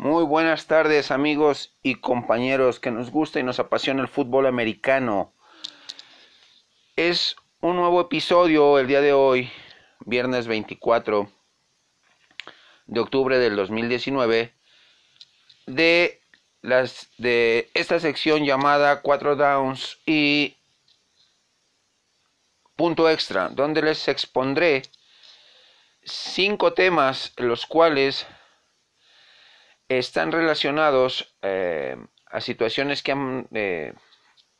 Muy buenas tardes amigos y compañeros que nos gusta y nos apasiona el fútbol americano. Es un nuevo episodio el día de hoy, viernes 24 de octubre del 2019, de, las, de esta sección llamada 4 Downs y punto extra, donde les expondré cinco temas los cuales están relacionados eh, a situaciones que, eh,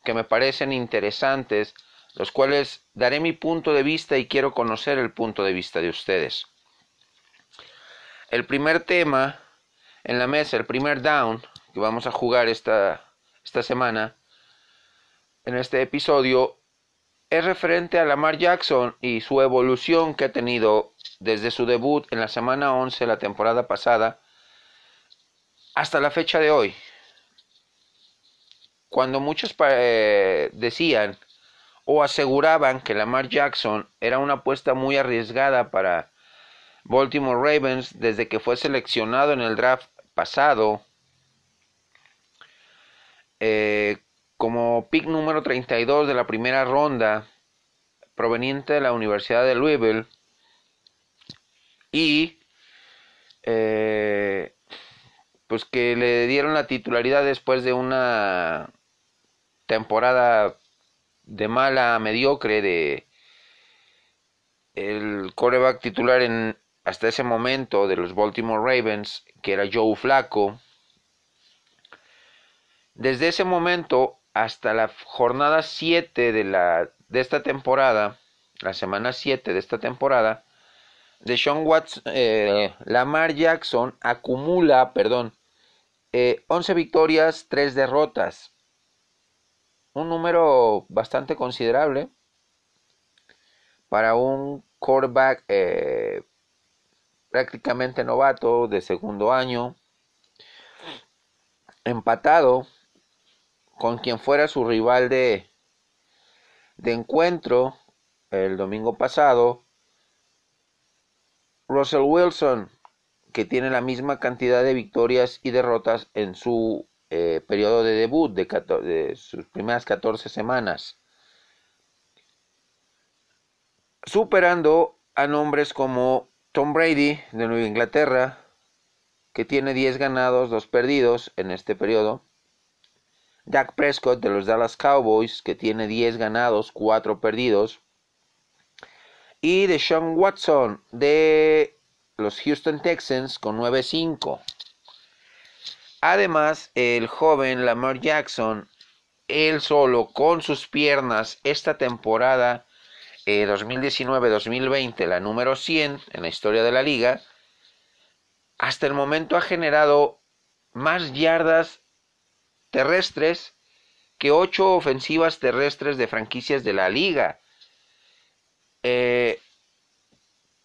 que me parecen interesantes, los cuales daré mi punto de vista y quiero conocer el punto de vista de ustedes. El primer tema en la mesa, el primer down que vamos a jugar esta, esta semana, en este episodio, es referente a Lamar Jackson y su evolución que ha tenido desde su debut en la semana 11 la temporada pasada hasta la fecha de hoy. Cuando muchos eh, decían o aseguraban que Lamar Jackson era una apuesta muy arriesgada para Baltimore Ravens desde que fue seleccionado en el draft pasado eh, como pick número 32 de la primera ronda proveniente de la Universidad de Louisville y eh, pues que le dieron la titularidad después de una temporada de mala mediocre de el coreback titular en hasta ese momento de los Baltimore Ravens que era Joe Flacco. Desde ese momento hasta la jornada 7 de la de esta temporada la semana 7 de esta temporada de Sean Watts eh, Lamar Jackson acumula perdón 11 eh, victorias, 3 derrotas. Un número bastante considerable para un quarterback eh, prácticamente novato de segundo año, empatado con quien fuera su rival de, de encuentro el domingo pasado, Russell Wilson, que tiene la misma cantidad de victorias y derrotas en su eh, periodo de debut de, sus primeras 14 semanas, superando a nombres como Tom Brady de Nueva Inglaterra, que tiene 10 ganados, 2 perdidos en este periodo, Dak Prescott de los Dallas Cowboys, que tiene 10 ganados, 4 perdidos, y de Sean Watson de los Houston Texans con 9-5. Además, el joven Lamar Jackson, él solo con sus piernas, esta temporada 2019-2020, eh, la número 100 en la historia de la liga, hasta el momento ha generado más yardas terrestres que ocho ofensivas terrestres de franquicias de la liga. Eh,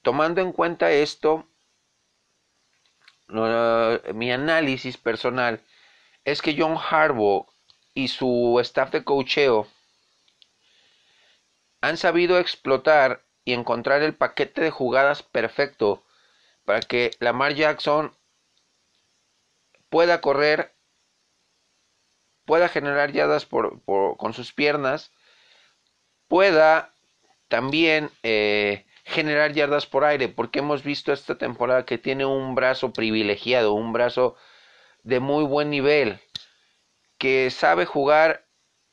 Tomando en cuenta esto, mi análisis personal es que John Harbaugh y su staff de cocheo han sabido explotar y encontrar el paquete de jugadas perfecto para que Lamar Jackson pueda correr, pueda generar yardas con sus piernas, pueda también eh, generar yardas por aire, porque hemos visto esta temporada que tiene un brazo privilegiado, un brazo de muy buen nivel, que sabe jugar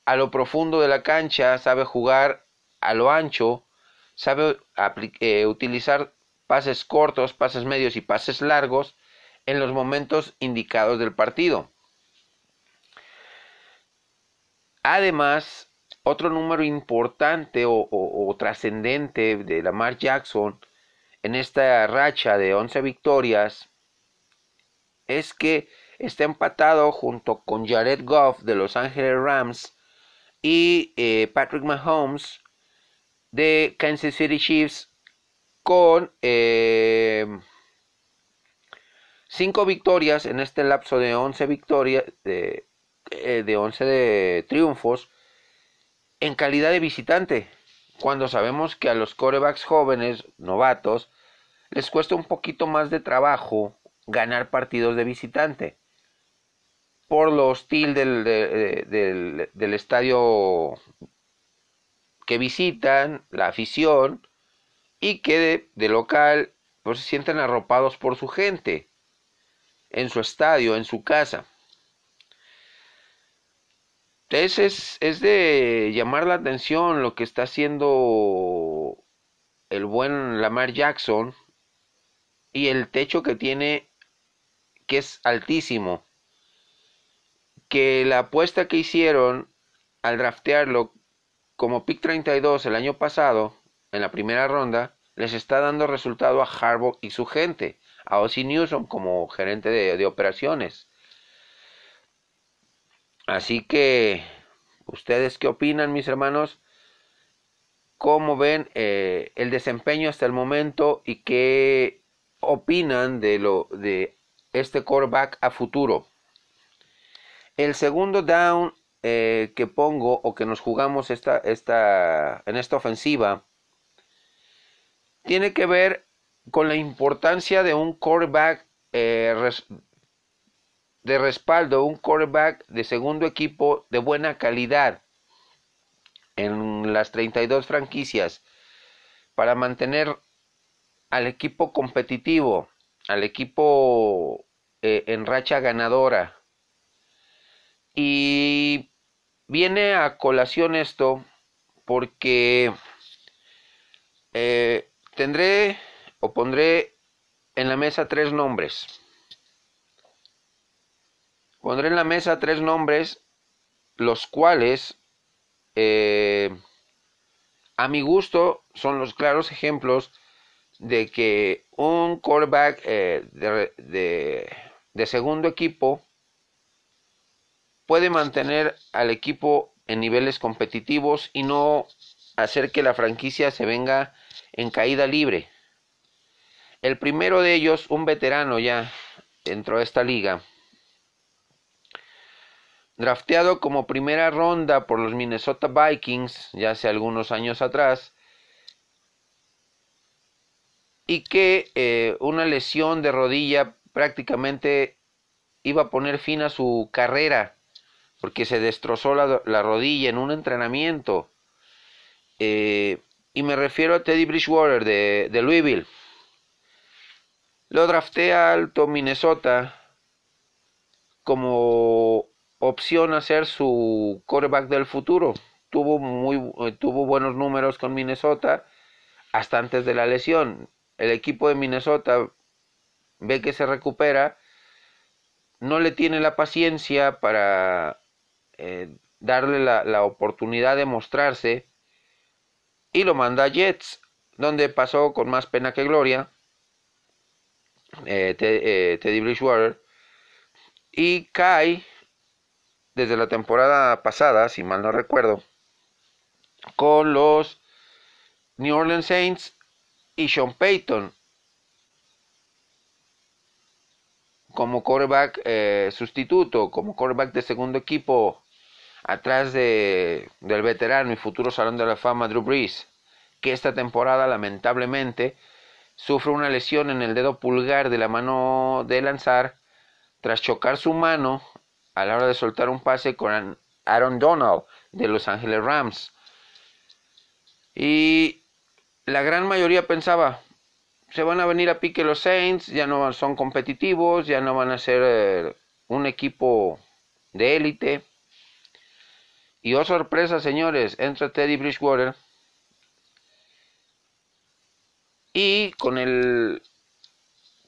a lo profundo de la cancha, sabe jugar a lo ancho, sabe eh, utilizar pases cortos, pases medios y pases largos en los momentos indicados del partido. Además, otro número importante o, trascendente de Lamar Jackson en esta racha de 11 victorias es que está empatado junto con Jared Goff de Los Ángeles Rams y eh, Patrick Mahomes de Kansas City Chiefs con eh, 5 victorias en este lapso de 11 victorias de, eh, de 11 de triunfos en calidad de visitante, cuando sabemos que a los corebacks jóvenes, novatos, les cuesta un poquito más de trabajo, ganar partidos de visitante por lo hostil del, del, del estadio que visitan, la afición, y que de, local pues se sienten arropados por su gente, en su estadio, en su casa. Entonces es, es de llamar la atención lo que está haciendo el buen Lamar Jackson y el techo que tiene que es altísimo. Que la apuesta que hicieron al draftearlo como pick 32 el año pasado, en la primera ronda, les está dando resultado a Harbaugh y su gente, a Ozzy Newsom como gerente de, operaciones. Así que, ¿ustedes qué opinan, mis hermanos? ¿Cómo ven eh, el desempeño hasta el momento y qué opinan de lo de este quarterback a futuro? El segundo down eh, que pongo o que nos jugamos esta, esta, en esta ofensiva tiene que ver con la importancia de un quarterback eh, de respaldo, un quarterback de segundo equipo de buena calidad en las 32 franquicias para mantener al equipo competitivo, al equipo eh, en racha ganadora. Y Viene a colación esto porque eh, tendré o pondré en la mesa tres nombres. Pondré en la mesa tres nombres, los cuales, eh, a mi gusto, son los claros ejemplos de que un quarterback eh, de segundo equipo puede mantener al equipo en niveles competitivos y no hacer que la franquicia se venga en caída libre. El primero de ellos, un veterano ya dentro de esta liga, drafteado como primera ronda por los Minnesota Vikings ya hace algunos años atrás, y que eh, una lesión de rodilla prácticamente iba a poner fin a su carrera porque se destrozó la, rodilla en un entrenamiento. Eh, y me refiero a Teddy Bridgewater de, de Louisville. Lo drafté a alto Minnesota como opción a ser su quarterback del futuro. Tuvo, muy, eh, tuvo buenos números con Minnesota hasta antes de la lesión. El equipo de Minnesota ve que se recupera, no le tiene la paciencia para eh, darle la, oportunidad de mostrarse y lo manda a Jets, donde pasó con más pena que gloria eh, Teddy Bridgewater y cae desde la temporada pasada, si mal no recuerdo, con los New Orleans Saints y Sean Payton como quarterback sustituto, como quarterback de segundo equipo atrás de, del veterano y futuro Salón de la Fama Drew Brees, que esta temporada lamentablemente sufre una lesión en el dedo pulgar de la mano de lanzar tras chocar su mano a la hora de soltar un pase con Aaron Donald de Los Ángeles Rams. Y la gran mayoría pensaba, se van a venir a pique los Saints, ya no son competitivos, ya no van a ser eh, un equipo de élite. Y oh sorpresa, señores, entra Teddy Bridgewater y con el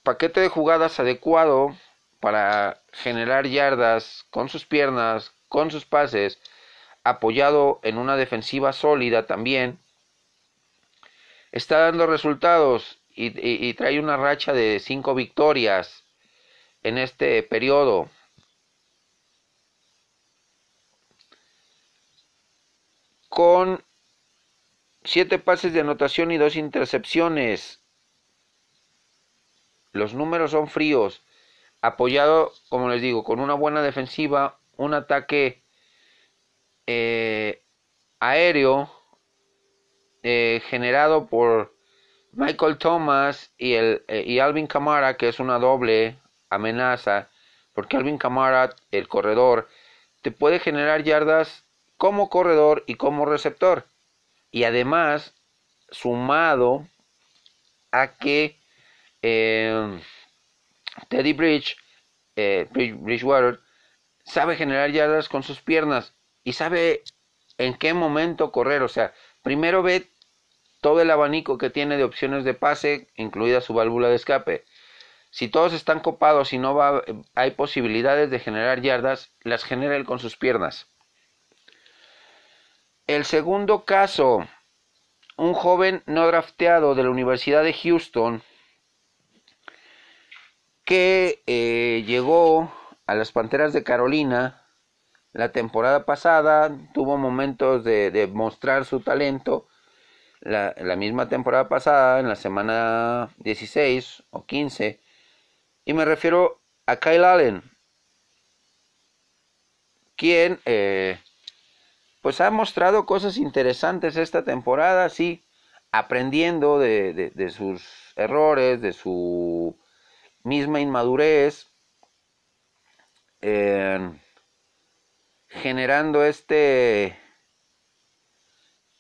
paquete de jugadas adecuado para generar yardas con sus piernas, con sus pases, apoyado en una defensiva sólida también, está dando resultados y, trae una racha de cinco victorias en este periodo. con siete pases de anotación y dos intercepciones. Los números son fríos. Apoyado, como les digo, con una buena defensiva, un ataque eh, aéreo eh, generado por Michael Thomas y, el, eh, y Alvin Kamara, que es una doble amenaza, porque Alvin Kamara, el corredor, te puede generar yardas como corredor y como receptor. Y además, sumado a que Teddy Bridge, eh, Bridgewater, sabe generar yardas con sus piernas y sabe en qué momento correr. O sea, primero ve todo el abanico que tiene de opciones de pase, incluida su válvula de escape. Si todos están copados y no va, hay posibilidades de generar yardas, las genera él con sus piernas. El segundo caso, un joven no drafteado de la Universidad de Houston que eh, llegó a las Panteras de Carolina la temporada pasada, tuvo momentos de, mostrar su talento la, misma temporada pasada, en la semana 16 o 15, y me refiero a Kyle Allen, quien eh, pues ha mostrado cosas interesantes esta temporada, sí, aprendiendo de sus errores, de su misma inmadurez, eh, generando este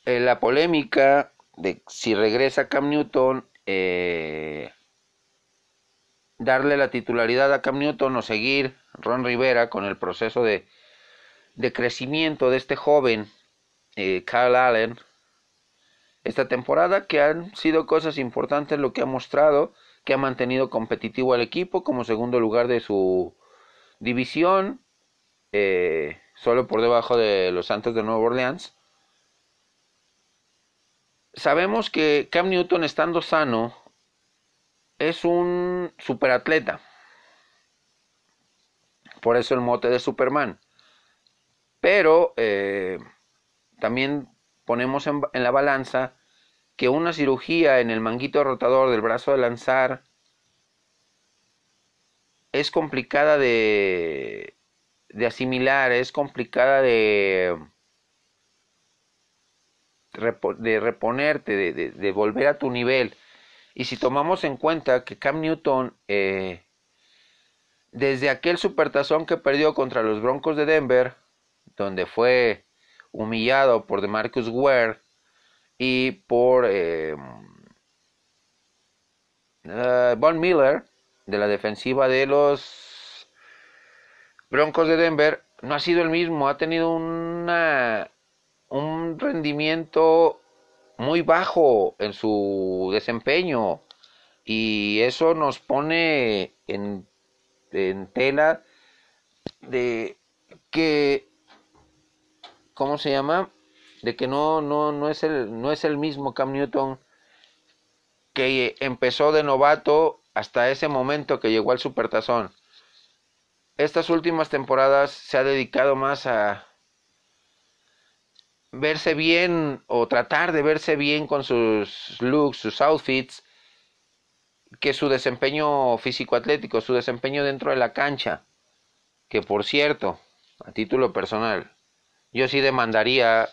eh, la polémica de si regresa Cam Newton, eh, darle la titularidad a Cam Newton o seguir Ron Rivera con el proceso de, de crecimiento de este joven, Kyle Allen, esta temporada, que han sido cosas importantes lo que ha mostrado, que ha mantenido competitivo al equipo como segundo lugar de su división, eh, solo por debajo de los Santos de Nueva Orleans sabemos que Cam Newton estando sano es un superatleta. Por eso el mote de Superman. Pero eh, también ponemos en, en, la balanza que una cirugía en el manguito rotador del brazo de lanzar es complicada de, de asimilar, es complicada de de reponerte, de, de, volver a tu nivel. Y si tomamos en cuenta que Cam Newton, eh, desde aquel supertazón que perdió contra los Broncos de Denver, donde fue humillado por DeMarcus Ware y por eh, uh, Von Miller, de la defensiva de los Broncos de Denver, no ha sido el mismo, ha tenido una un rendimiento muy bajo en su desempeño y eso nos pone en, en tela de que ¿cómo se llama? De que no, no, no, es el, no es el mismo Cam Newton que empezó de novato hasta ese momento que llegó al Supertazón. Estas últimas temporadas se ha dedicado más a, verse bien o tratar de verse bien con sus looks, sus outfits, que su desempeño físico-atlético, su desempeño dentro de la cancha. Que por cierto, a título personal, yo sí demandaría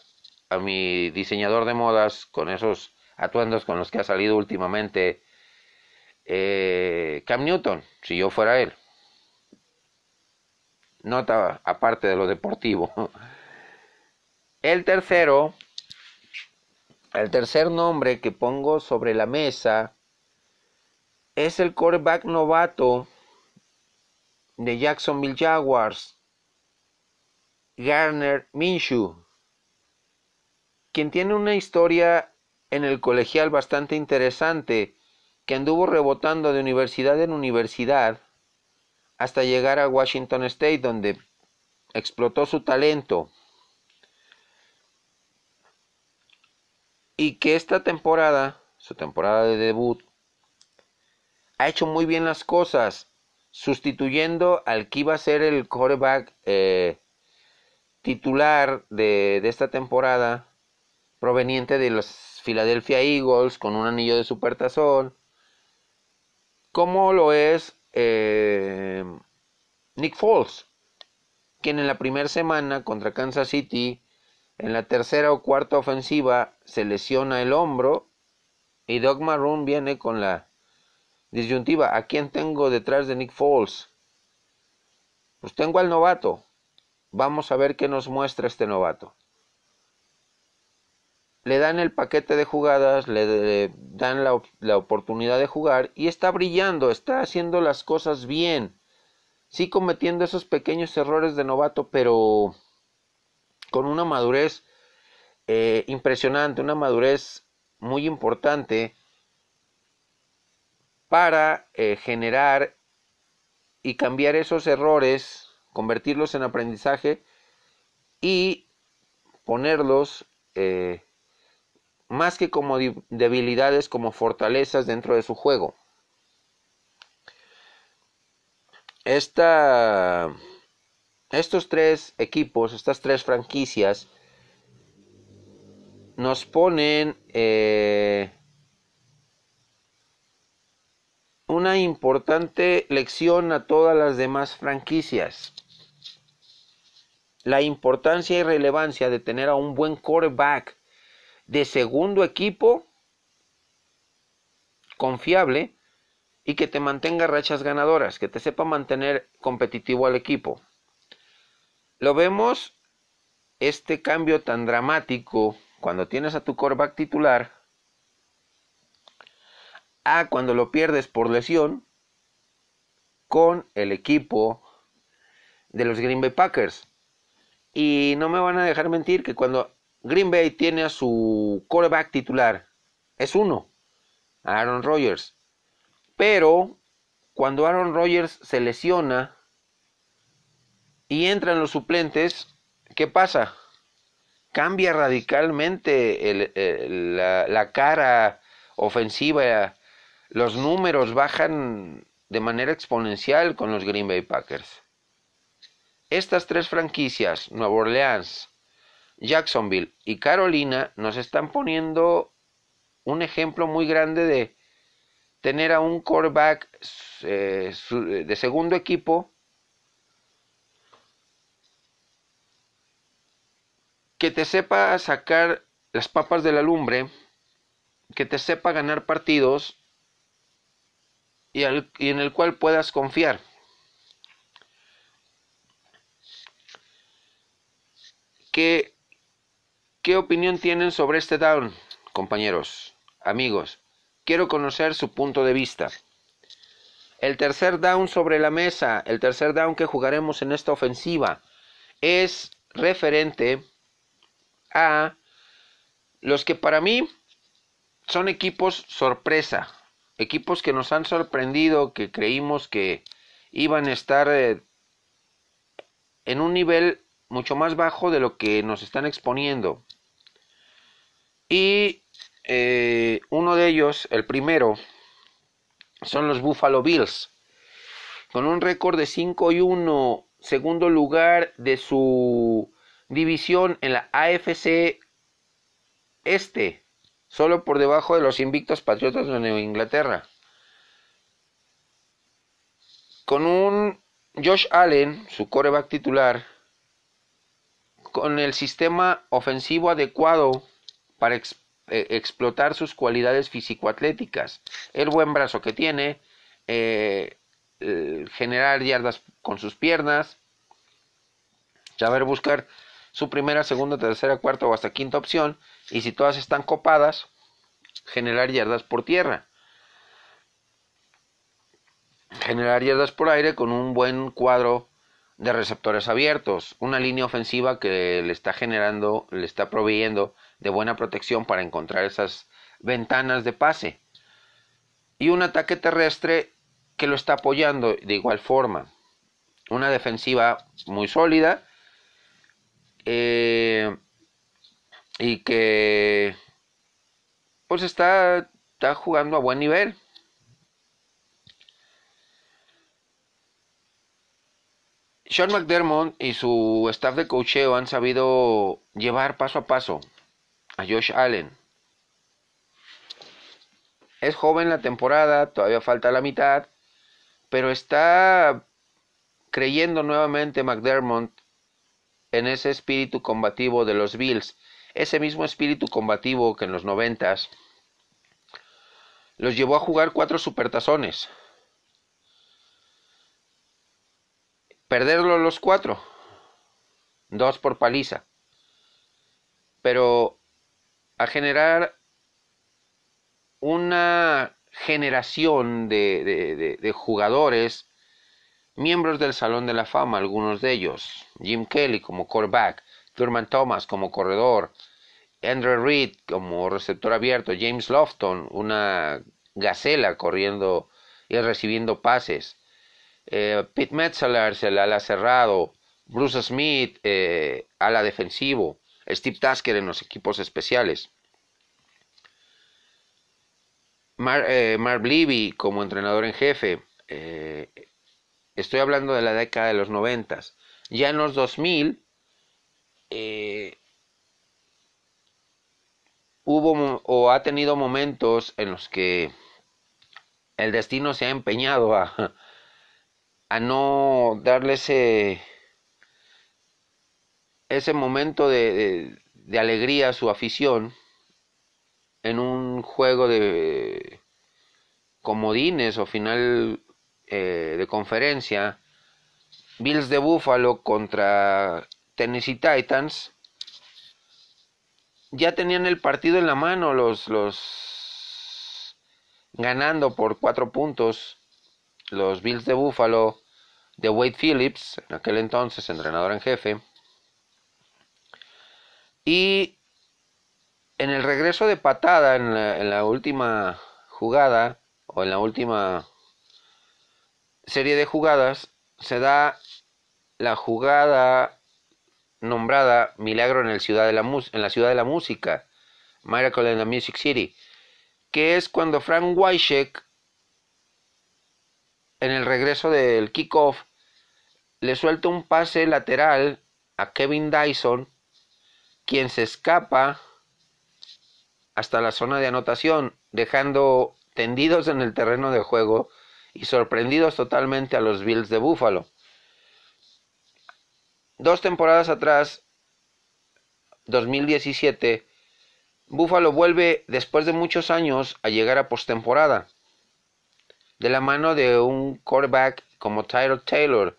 a mi diseñador de modas con esos atuendos con los que ha salido últimamente eh, Cam Newton, si yo fuera él. Nota aparte de lo deportivo. El tercero, el tercer nombre que pongo sobre la mesa es el quarterback novato de Jacksonville Jaguars, Garner Minshew, quien tiene una historia en el colegial bastante interesante, que anduvo rebotando de universidad en universidad hasta llegar a Washington State, donde explotó su talento. Y que esta temporada, su temporada de debut, ha hecho muy bien las cosas, sustituyendo al que iba a ser el quarterback eh, titular de, de, esta temporada, proveniente de los Philadelphia Eagles, con un anillo de supertazón, como lo es eh, Nick Foles, quien en la primera semana contra Kansas City en la tercera o cuarta ofensiva se lesiona el hombro y Doug Maroon viene con la Disyuntiva, ¿a quién tengo detrás de Nick Foles? Pues tengo al novato. Vamos a ver qué nos muestra este novato. Le dan el paquete de jugadas, le, dan la, la, oportunidad de jugar y está brillando, está haciendo las cosas bien. Sí cometiendo esos pequeños errores de novato, pero con una madurez eh, impresionante, una madurez muy importante para eh, generar y cambiar esos errores, convertirlos en aprendizaje y ponerlos eh, más que como debilidades, como fortalezas dentro de su juego. Estos tres equipos, estas tres franquicias, nos ponen eh, una importante lección a todas las demás franquicias. La importancia y relevancia de tener a un buen quarterback de segundo equipo confiable y que te mantenga rachas ganadoras, que te sepa mantener competitivo al equipo. Lo vemos este cambio tan dramático cuando tienes a tu quarterback titular a cuando lo pierdes por lesión con el equipo de los Green Bay Packers. Y no me van a dejar mentir que cuando Green Bay tiene a su quarterback titular, es uno, Aaron Rodgers. Pero cuando Aaron Rodgers se lesiona y entran los suplentes, ¿qué pasa? cambia radicalmente la, cara ofensiva. Los números bajan de manera exponencial con los Green Bay Packers. Estas tres franquicias, Nueva Orleans, Jacksonville y Carolina, nos están poniendo un ejemplo muy grande de tener a un quarterback eh, de segundo equipo que te sepa sacar las papas de la lumbre, que te sepa ganar partidos y, en el cual puedas confiar. ¿Qué, ¿Qué opinión tienen sobre este down, compañeros, amigos? Quiero conocer su punto de vista. El tercer down sobre la mesa, el tercer down que jugaremos en esta ofensiva, es referente a los que para mí son equipos sorpresa, equipos que nos han sorprendido, que creímos que iban a estar eh, en un nivel mucho más bajo de lo que nos están exponiendo. Y eh, uno de ellos, el primero, son los Buffalo Bills, con un récord de 5 y 1, segundo lugar de su división en la AFC Este, solo por debajo de los invictos Patriotas de Nueva Inglaterra. Con un Josh Allen, su coreback titular, con el sistema ofensivo adecuado para eh, explotar sus cualidades físico-atléticas, el buen brazo que tiene, eh, generar yardas con sus piernas, saber buscar su primera, segunda, tercera, cuarta o hasta quinta opción y si todas están copadas, generar yardas por tierra. Generar yardas por aire con un buen cuadro de receptores abiertos, una línea ofensiva que le está generando, le está proveyendo de buena protección para encontrar esas ventanas de pase. Y un ataque terrestre que lo está apoyando de igual forma. Una defensiva muy sólida eh, y que pues está, está jugando a buen nivel. Sean McDermott y su staff de cocheo han sabido llevar paso a paso a Josh Allen. Es joven la temporada, todavía falta la mitad, pero está creyendo nuevamente McDermott en ese espíritu combativo de los Bills, ese mismo espíritu combativo que en los noventas los llevó a jugar cuatro supertazones. Perderlo los cuatro. Dos por paliza. Pero a generar una generación de, jugadores, miembros del Salón de la Fama, algunos de ellos, Jim Kelly como quarterback, Thurman Thomas como corredor, Andrew Reed como receptor abierto, James Lofton, una gacela corriendo y recibiendo pases, eh, Pete Metzler, el ala cerrado, Bruce Smith, eh, ala defensivo, Steve Tasker en los equipos especiales. Eh, Mark Levy como entrenador en jefe. Eh, estoy hablando de la década de los noventas. Ya en los 2000 eh, hubo o ha tenido momentos en los que el destino se ha empeñado a, a no darle ese, ese momento de, alegría a su afición en un juego de comodines o final eh, de conferencia, Bills de Buffalo contra Tennessee Titans, ya tenían el partido en la mano los, los ganando por cuatro puntos los Bills de Buffalo de Wade Phillips, en aquel entonces entrenador en jefe. Y en el regreso de patada, en la, última jugada, o en la última serie de jugadas, se da la jugada nombrada Milagro en, el ciudad de la en la ciudad de la música, Miracle in the Music City, que es cuando Frank Wyshek, en el regreso del kickoff, le suelta un pase lateral a Kevin Dyson, quien se escapa hasta la zona de anotación, dejando tendidos en el terreno de juego y sorprendidos totalmente a los Bills de Buffalo. Dos temporadas atrás, 2017, Buffalo vuelve después de muchos años a llegar a postemporada, de la mano de un quarterback como Tyler Taylor,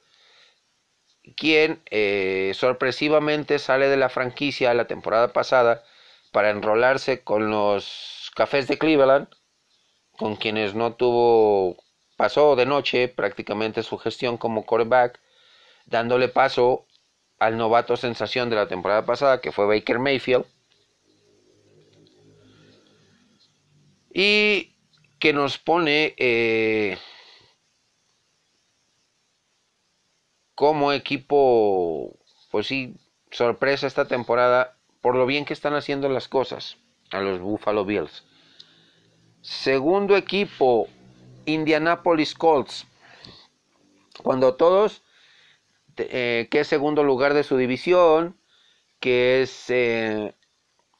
quien eh, sorpresivamente sale de la franquicia la temporada pasada para enrolarse con los Cafés de Cleveland, con quienes no tuvo, pasó de noche prácticamente su gestión como quarterback, dándole paso al novato sensación de la temporada pasada, que fue Baker Mayfield. Y que nos pone eh, como equipo, pues sí, sorpresa esta temporada por lo bien que están haciendo las cosas a los Buffalo Bills. Segundo equipo, Indianapolis Colts. Cuando todos, eh, que es segundo lugar de su división, que es eh,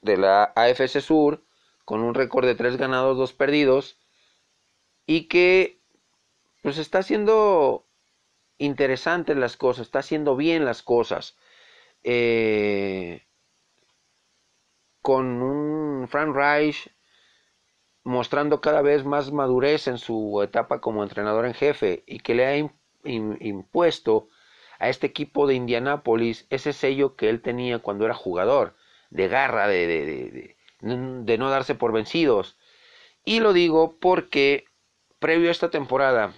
de la AFC Sur, con un récord de tres ganados, dos perdidos, y que pues está haciendo interesantes las cosas, está haciendo bien las cosas. Eh, con un Frank Reich mostrando cada vez más madurez en su etapa como entrenador en jefe y que le ha impuesto a este equipo de Indianápolis ese sello que él tenía cuando era jugador, de garra, de, de, de, no darse por vencidos. Y lo digo porque previo a esta temporada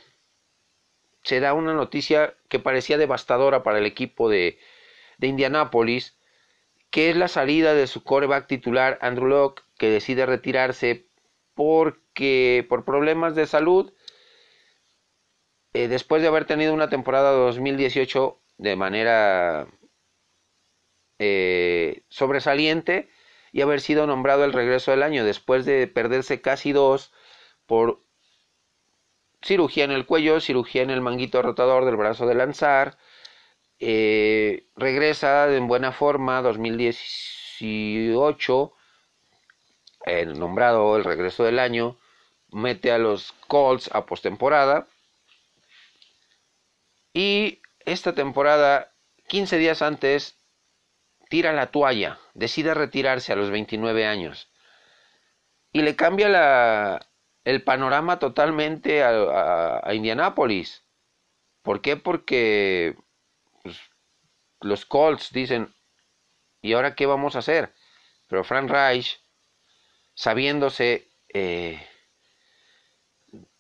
se da una noticia que parecía devastadora para el equipo de, de Indianápolis, que es la salida de su coreback titular Andrew Locke, que decide retirarse porque por problemas de salud, eh, después de haber tenido una temporada 2018 de manera eh, sobresaliente y haber sido nombrado el regreso del año, después de perderse casi dos por cirugía en el cuello, cirugía en el manguito rotador del brazo de lanzar, eh, regresa en buena forma 2018, nombrado el regreso del año, mete a los Colts a postemporada. Y esta temporada, 15 días antes, tira la toalla, decide retirarse a los 29 años. Y le cambia la, el panorama totalmente a, a, Indianápolis. ¿Por qué? Porque pues, los Colts dicen, ¿y ahora qué vamos a hacer? Pero Frank Reich, sabiéndose eh,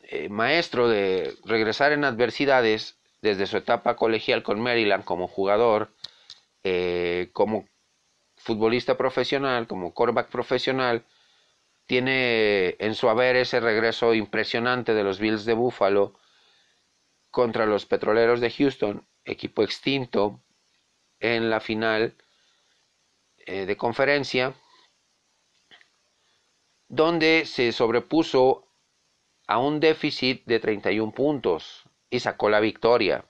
eh, maestro de regresar en adversidades desde su etapa colegial con Maryland como jugador, eh, como futbolista profesional, como quarterback profesional, tiene en su haber ese regreso impresionante de los Bills de Buffalo contra los Petroleros de Houston, equipo extinto en la final eh, de conferencia, donde se sobrepuso a un déficit de 31 puntos y sacó la victoria,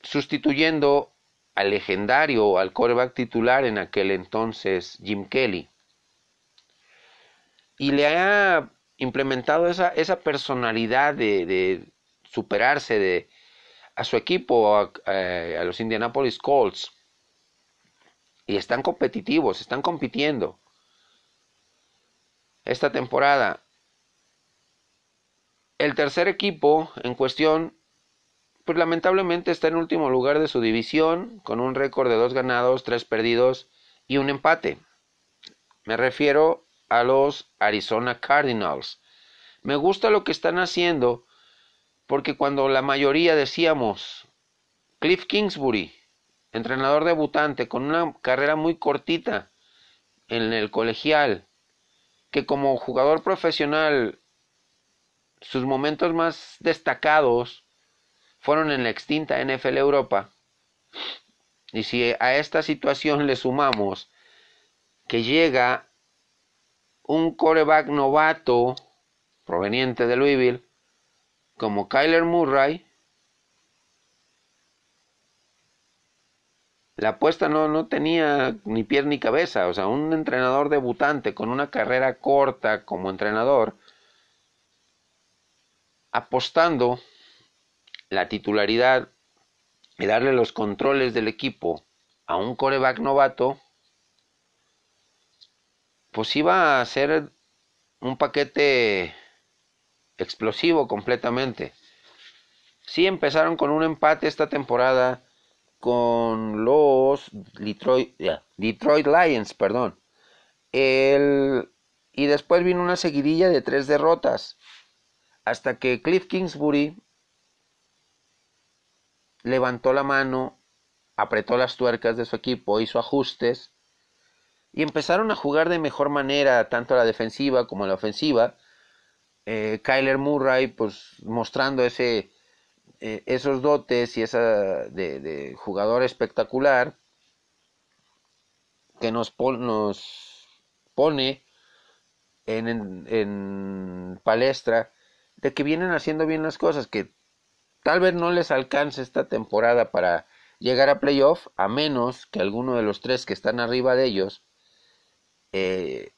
sustituyendo al legendario, al coreback titular en aquel entonces, Jim Kelly. Y le ha implementado esa, esa personalidad de, superarse de, a su equipo, a, a, los Indianapolis Colts. Y están competitivos, están compitiendo. Esta temporada. El tercer equipo en cuestión pues lamentablemente está en último lugar de su división, con un récord de dos ganados, tres perdidos y un empate. Me refiero a los Arizona Cardinals. Me gusta lo que están haciendo, porque cuando la mayoría decíamos Cliff Kingsbury, entrenador debutante, con una carrera muy cortita en el colegial, que como jugador profesional sus momentos más destacados fueron en la extinta NFL Europa. Y si a esta situación le sumamos que llega un coreback novato proveniente de Louisville, como Kyler Murray, la apuesta no, no tenía ni pie ni cabeza. O sea, un entrenador debutante con una carrera corta como entrenador, apostando la titularidad y darle los controles del equipo a un coreback novato, pues iba a ser un paquete explosivo completamente. Sí empezaron con un empate esta temporada con los Detroit, Detroit Lions, perdón. El, y después vino una seguidilla de tres derrotas hasta que Cliff Kingsbury levantó la mano, apretó las tuercas de su equipo, hizo ajustes y empezaron a jugar de mejor manera tanto la defensiva como la ofensiva. Eh, Kyler Murray, pues mostrando ese, eh, esos dotes y esa de, jugador espectacular que nos, nos pone en, en palestra de que vienen haciendo bien las cosas, que Tal vez no les alcance esta temporada para llegar a playoff, a menos que alguno de los tres que están arriba de ellos, eh,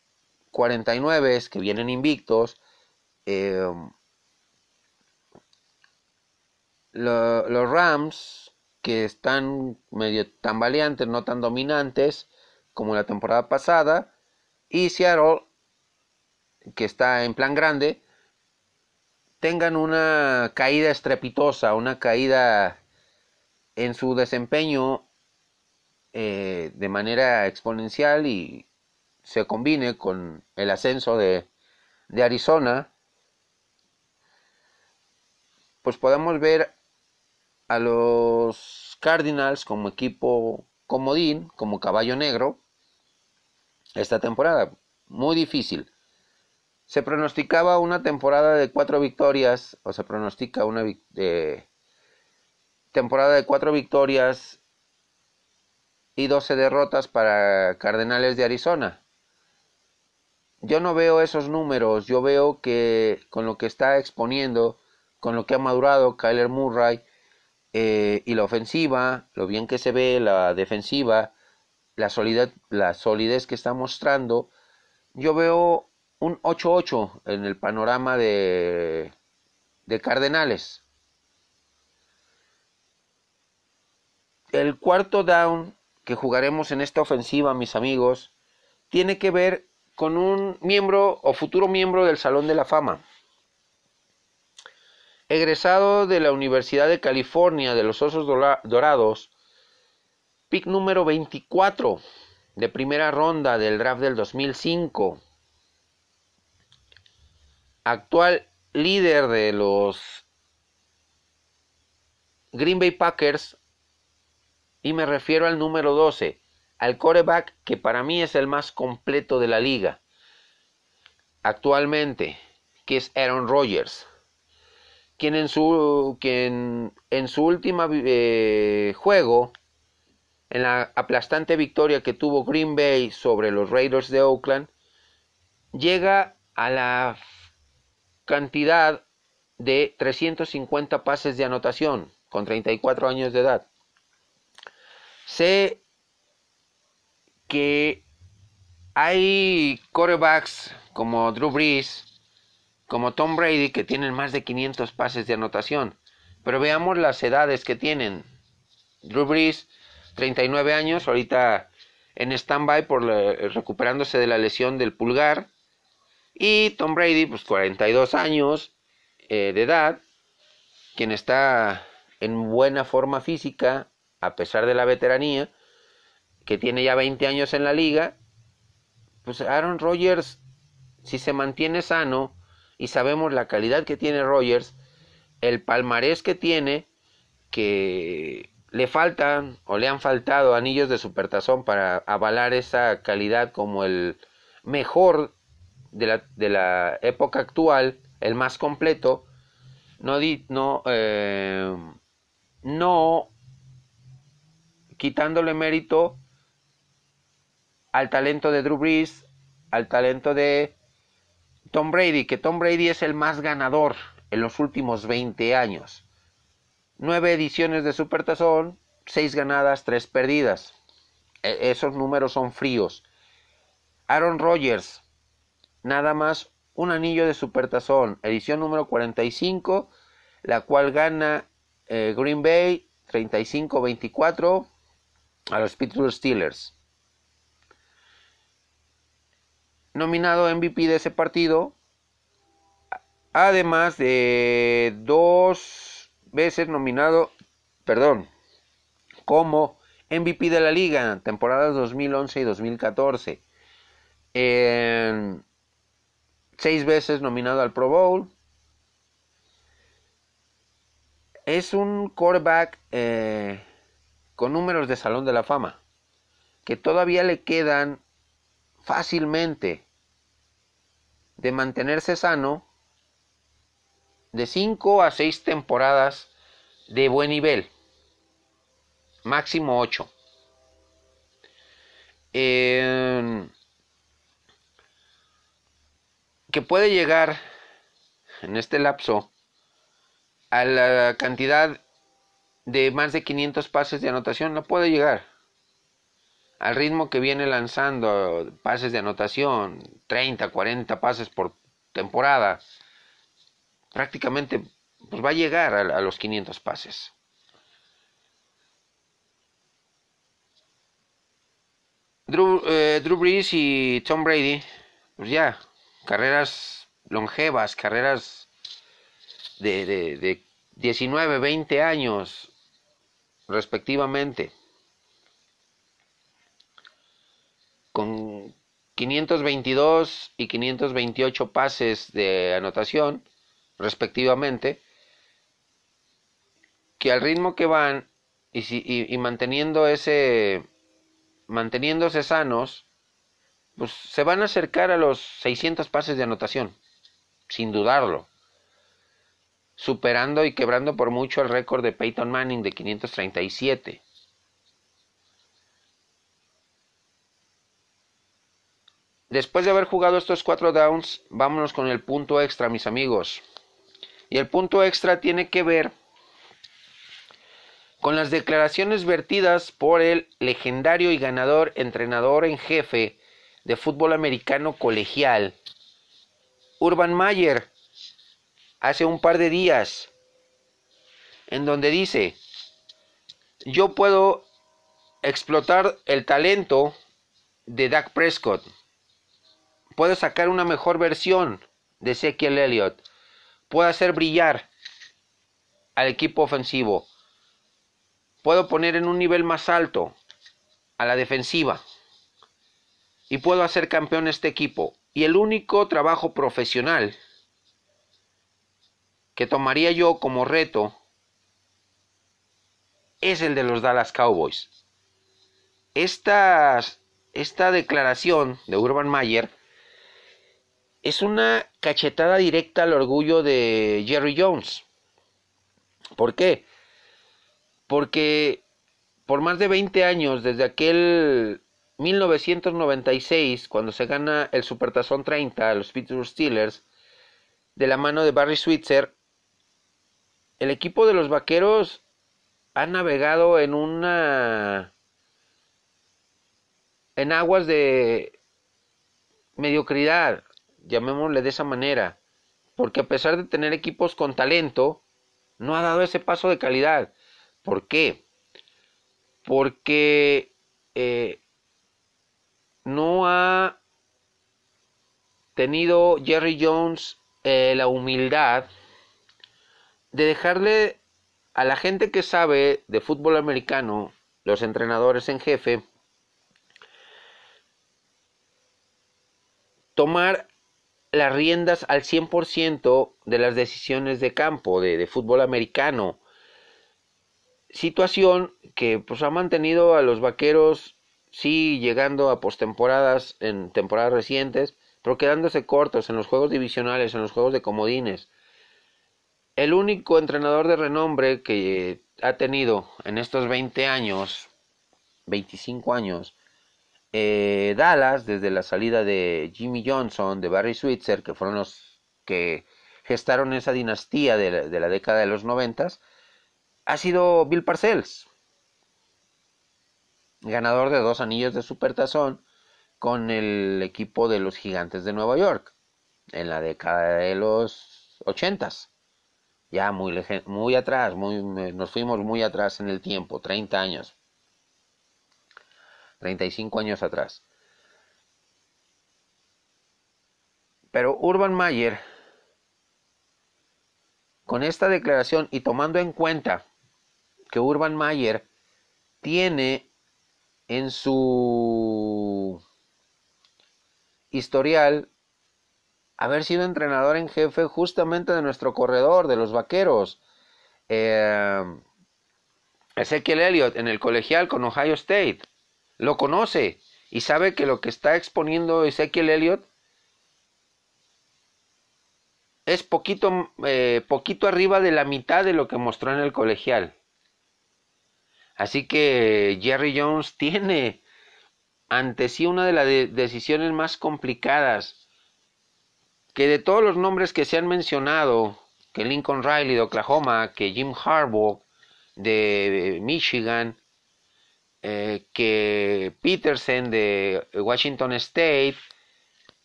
49 que vienen invictos, eh, los Rams que están medio tambaleantes, no tan dominantes como la temporada pasada, y Seattle que está en plan grande, tengan una caída estrepitosa, una caída en su desempeño eh, de manera exponencial y se combine con el ascenso de, de Arizona, pues podemos ver a los Cardinals como equipo comodín, como caballo negro, esta temporada. Muy difícil. Se pronosticaba una temporada de cuatro victorias, o se pronostica una temporada de cuatro victorias y doce derrotas para Cardenales de Arizona. Yo no veo esos números, yo veo que con lo que está exponiendo, con lo que ha madurado Kyler Murray eh, y la ofensiva, lo bien que se ve, la defensiva, la solidez, la solidez que está mostrando, yo veo un 8-8 en el panorama de, de Cardenales. El cuarto down que jugaremos en esta ofensiva, mis amigos, tiene que ver con un miembro o futuro miembro del Salón de la Fama. Egresado de la Universidad de California de los Osos Dorados, pick número 24 de primera ronda del draft del 2005. Actual líder de los Green Bay Packers y me refiero al número 12, al coreback que para mí es el más completo de la liga actualmente, que es Aaron Rodgers, quien en su, quien en su última eh, juego, en la aplastante victoria que tuvo Green Bay sobre los Raiders de Oakland, llega a la cantidad de 350 pases de anotación con 34 años de edad. Sé que hay quarterbacks como Drew Brees, como Tom Brady, que tienen más de 500 pases de anotación. Pero veamos las edades que tienen. Drew Brees, 39 años, ahorita en stand-by por recuperándose de la lesión del pulgar. Y Tom Brady, pues 42 años eh, de edad, quien está en buena forma física, a pesar de la veteranía, que tiene ya 20 años en la liga, pues Aaron Rodgers, si se mantiene sano y sabemos la calidad que tiene Rodgers, el palmarés que tiene, que le faltan o le han faltado anillos de supertazón para avalar esa calidad como el mejor de la, de la época actual, el más completo, no, no, eh, no quitándole mérito al talento de Drew Brees, al talento de Tom Brady, que Tom Brady es el más ganador en los últimos 20 años. Nueve ediciones de Supertazón, seis ganadas, tres perdidas. E, esos números son fríos. Aaron Rodgers, nada más un anillo de Supertazón, edición número 45, la cual gana eh, Green Bay 35-24 a los Pittsburgh Steelers. Nominado MVP de ese partido, además de dos veces nominado, perdón, como MVP de la liga, temporadas 2011 y 2014. seis veces nominado al Pro Bowl. Es un quarterback eh, con números de Salón de la Fama, que todavía le quedan fácilmente de mantenerse sano de 5 a 6 temporadas de buen nivel, máximo 8. que puede llegar en este lapso a la cantidad de más de 500 pases de anotación, no puede llegar. Al ritmo que viene lanzando pases de anotación, 30, 40 pases por temporada, prácticamente pues va a llegar a, los 500 pases. Drew, eh, Drew Brees y Tom Brady, pues ya, carreras longevas, carreras de, de, de 19, 20 años respectivamente, con 522 y 528 pases de anotación respectivamente, que al ritmo que van y, y, manteniendo ese manteniéndose sanos, pues se van a acercar a los 600 pases de anotación, sin dudarlo superando y quebrando por mucho el récord de Peyton Manning de 537. Después de haber jugado estos cuatro downs, vámonos con el punto extra, mis amigos. Y el punto extra tiene que ver con las declaraciones vertidas por el legendario y ganador entrenador en jefe de fútbol americano colegial, Urban Mayer, hace un par de días, en donde dice, yo puedo explotar el talento de Dak Prescott. Puedo sacar una mejor versión de Ezekiel Elliott, puedo hacer brillar al equipo ofensivo, puedo poner en un nivel más alto a la defensiva y puedo hacer campeón este equipo. Y el único trabajo profesional que tomaría yo como reto es el de los Dallas Cowboys. Esta, esta declaración de Urban Mayer es una cachetada directa al orgullo de Jerry Jones. ¿Por qué? Porque por más de 20 años, desde aquel 1996, cuando se gana el Supertazón 30 a los Pittsburgh Steelers, de la mano de Barry Switzer, el equipo de los Vaqueros ha navegado en una en aguas de mediocridad, llamémosle de esa manera, porque a pesar de tener equipos con talento, no ha dado ese paso de calidad. ¿Por qué? Porque eh, no ha tenido Jerry Jones eh, la humildad de dejarle a la gente que sabe de fútbol americano, los entrenadores en jefe, tomar las riendas al 100% de las decisiones de campo de, fútbol americano. Situación que pues ha mantenido a los vaqueros sí llegando a postemporadas en temporadas recientes, pero quedándose cortos en los juegos divisionales, en los juegos de comodines. El único entrenador de renombre que ha tenido en estos 20 años, 25 años, eh, Dallas, desde la salida de Jimmy Johnson, de Barry Switzer, que fueron los que gestaron esa dinastía de la, década de los noventas, ha sido Bill Parcells ganador de dos anillos de supertazón con el equipo de los gigantes de Nueva York en la década de los ochentas. Ya muy, muy atrás, muy, nos fuimos muy atrás en el tiempo, 30 años. 35 años atrás. Pero Urban Mayer, con esta declaración y tomando en cuenta que Urban Mayer tiene en su historial haber sido entrenador en jefe justamente de nuestro corredor, de los vaqueros. Eh, Ezequiel Elliott en el colegial con Ohio State. Lo conoce y sabe que lo que está exponiendo Ezequiel Elliott es poquito, eh, poquito arriba de la mitad de lo que mostró en el colegial. Así que Jerry Jones tiene ante sí una de las decisiones más complicadas. Que de todos los nombres que se han mencionado, que Lincoln Riley de Oklahoma, que Jim Harbaugh de Michigan, eh, que Peterson de Washington State,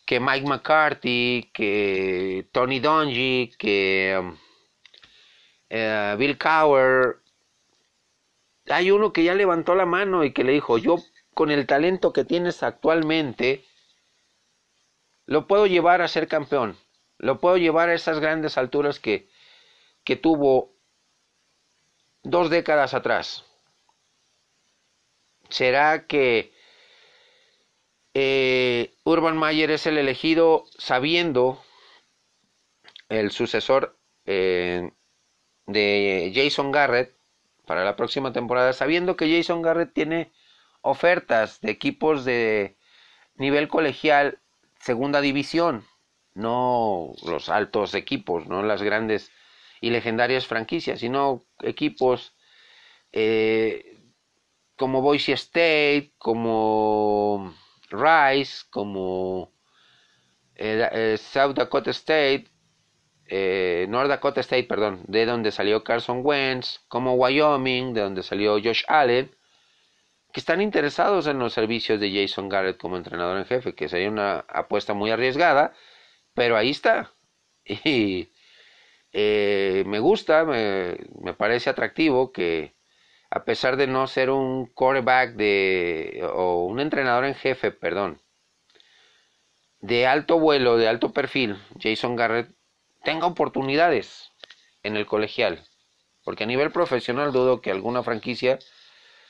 que Mike McCarthy, que Tony Dungy, que eh, Bill Cower, hay uno que ya levantó la mano y que le dijo, yo con el talento que tienes actualmente, lo puedo llevar a ser campeón, lo puedo llevar a esas grandes alturas que, que tuvo dos décadas atrás. ¿Será que eh, Urban Mayer es el elegido sabiendo el sucesor eh, de Jason Garrett para la próxima temporada, sabiendo que Jason Garrett tiene ofertas de equipos de nivel colegial, segunda división, no los altos equipos, no las grandes y legendarias franquicias, sino equipos eh, como Boise State, como Rice, como eh, eh, South Dakota State, eh, North Dakota State, perdón, de donde salió Carson Wentz, como Wyoming, de donde salió Josh Allen, que están interesados en los servicios de Jason Garrett como entrenador en jefe, que sería una apuesta muy arriesgada, pero ahí está. Y me gusta, me, parece atractivo que a pesar de no ser un quarterback de, o un entrenador en jefe, perdón, de alto vuelo, de alto perfil, Jason Garrett, tenga oportunidades en el colegial. Porque a nivel profesional dudo que alguna franquicia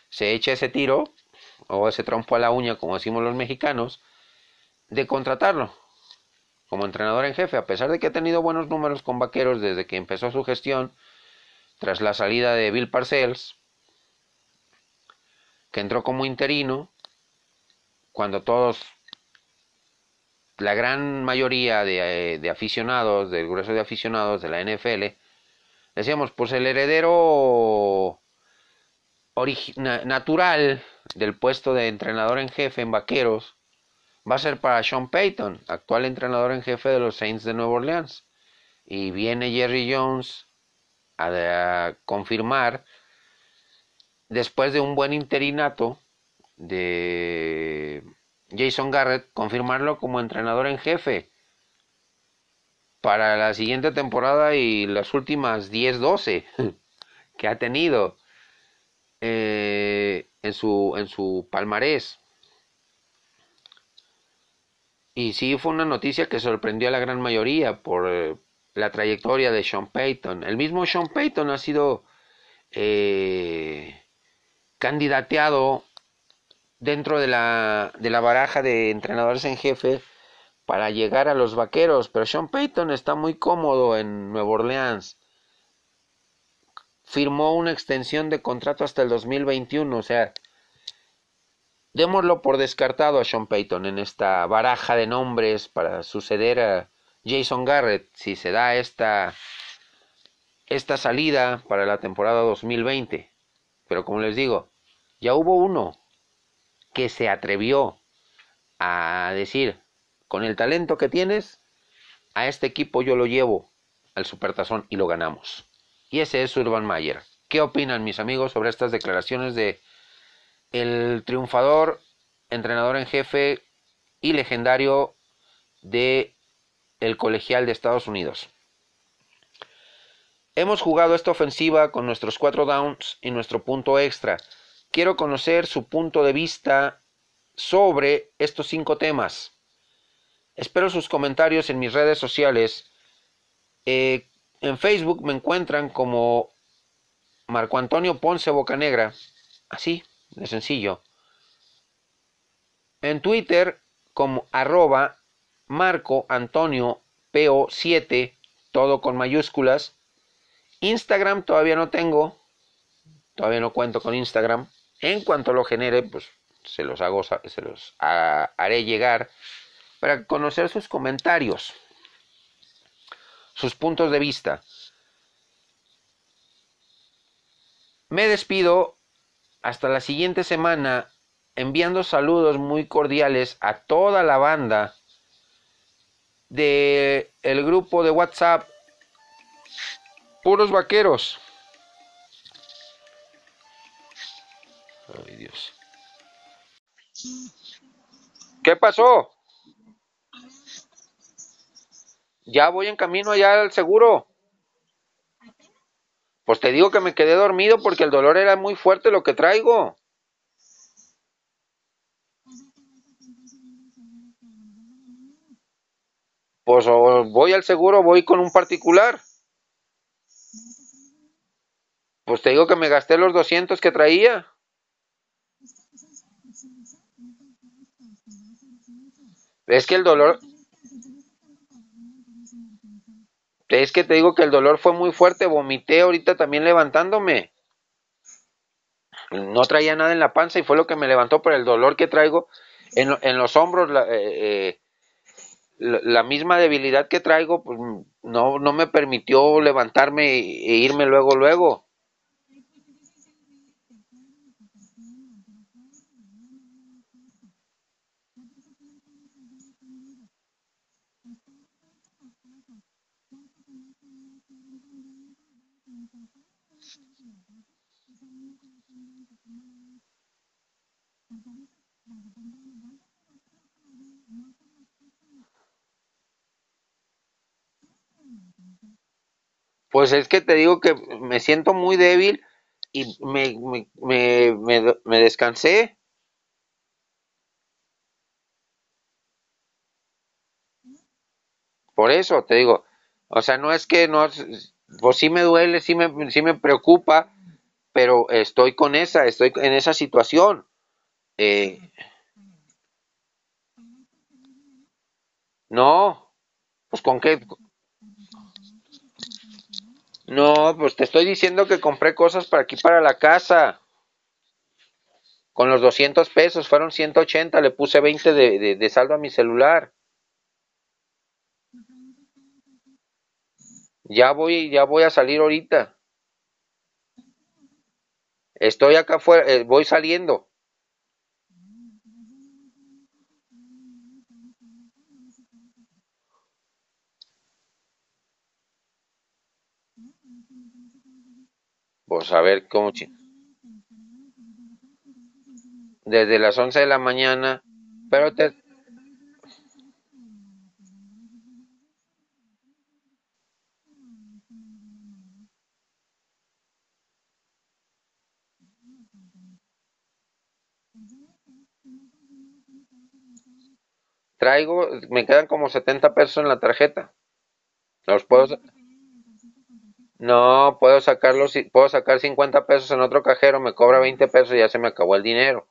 se eche ese tiro o ese trompo a la uña, como decimos los mexicanos, de contratarlo como entrenador en jefe, a pesar de que ha tenido buenos números con Vaqueros desde que empezó su gestión, tras la salida de Bill Parcells, que entró como interino, cuando todos, la gran mayoría de, eh, aficionados, del grueso de aficionados de la NFL, decíamos, pues el heredero natural del puesto de entrenador en jefe en Vaqueros va a ser para Sean Payton, actual entrenador en jefe de los Saints de Nueva Orleans. Y viene Jerry Jones a, confirmar, después de un buen interinato de Jason Garrett, confirmarlo como entrenador en jefe para la siguiente temporada y las últimas 10-12 que ha tenido eh, en, su, en su palmarés. Y sí fue una noticia que sorprendió a la gran mayoría por eh, la trayectoria de Sean Payton. El mismo Sean Payton ha sido eh, candidateado dentro de la, de la baraja de entrenadores en jefe para llegar a los vaqueros, pero Sean Payton está muy cómodo en Nueva Orleans. Firmó una extensión de contrato hasta el 2021, o sea, Démoslo por descartado a Sean Payton en esta baraja de nombres para suceder a Jason Garrett si se da esta, esta salida para la temporada 2020. Pero como les digo, ya hubo uno que se atrevió a decir, con el talento que tienes, a este equipo yo lo llevo al Supertazón y lo ganamos. Y ese es Urban Mayer. ¿Qué opinan mis amigos sobre estas declaraciones de el triunfador, entrenador en jefe y legendario de el colegial de Estados Unidos. Hemos jugado esta ofensiva con nuestros cuatro downs y nuestro punto extra. Quiero conocer su punto de vista sobre estos cinco temas. Espero sus comentarios en mis redes sociales. Eh, en Facebook me encuentran como Marco Antonio Ponce Bocanegra. Así, de sencillo. En Twitter como arroba Marco Antonio PO7, todo con mayúsculas. Instagram todavía no tengo, todavía no cuento con Instagram. En cuanto lo genere, pues se los hago, se los haré llegar para conocer sus comentarios, sus puntos de vista. Me despido hasta la siguiente semana enviando saludos muy cordiales a toda la banda de el grupo de WhatsApp Puros Vaqueros. Ay, Dios. ¿Qué pasó? Ya voy en camino allá al seguro. Pues te digo que me quedé dormido porque el dolor era muy fuerte lo que traigo. Pues voy al seguro, voy con un particular. Pues te digo que me gasté los 200 que traía. Es que el dolor, Es que te digo que el dolor fue muy fuerte, vomité ahorita también levantándome. No traía nada en la panza y fue lo que me levantó por el dolor que traigo en, en los hombros. La, eh, eh, la, misma debilidad que traigo pues, no, no me permitió levantarme e irme luego, luego. Pues es que te digo que me siento muy débil y me, me, me, me, descansé. Por eso te digo, o sea, no es que no, pues sí me duele, sí me, sí me preocupa, pero estoy con esa, estoy en esa situación. Eh, no, pues con qué. No, pues te estoy diciendo que compré cosas para aquí para la casa. Con los 200 pesos, fueron 180, le puse 20 de, saldo a mi celular. Ya voy, ya voy a salir ahorita. Estoy acá afuera, eh, voy saliendo. Pues a ver cómo... Desde las 11 de la mañana, pero te... Traigo, me quedan como 70 pesos en la tarjeta. Los puedo... No, puedo sacarlos, puedo sacar 50 pesos en otro cajero, me cobra 20 pesos y ya se me acabó el dinero.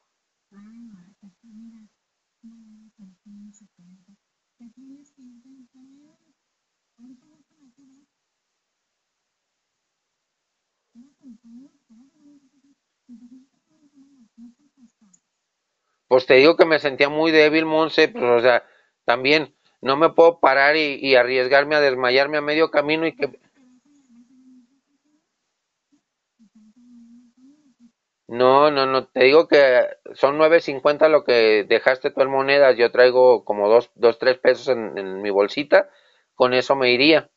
Pues te digo que me sentía muy débil, Monse, pues o sea, también no me puedo parar y arriesgarme a desmayarme a medio camino y que... No, no, no, te digo que son nueve cincuenta lo que dejaste tú en monedas, yo traigo como dos, dos, tres pesos en, en mi bolsita, con eso me iría.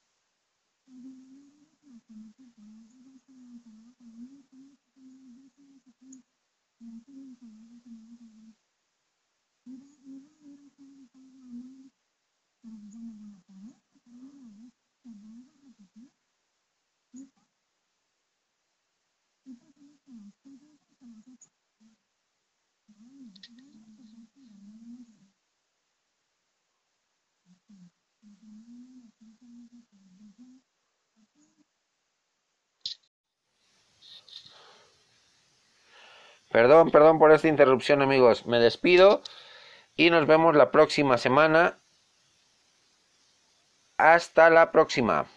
Perdón, perdón por esta interrupción amigos. Me despido y nos vemos la próxima semana. Hasta la próxima.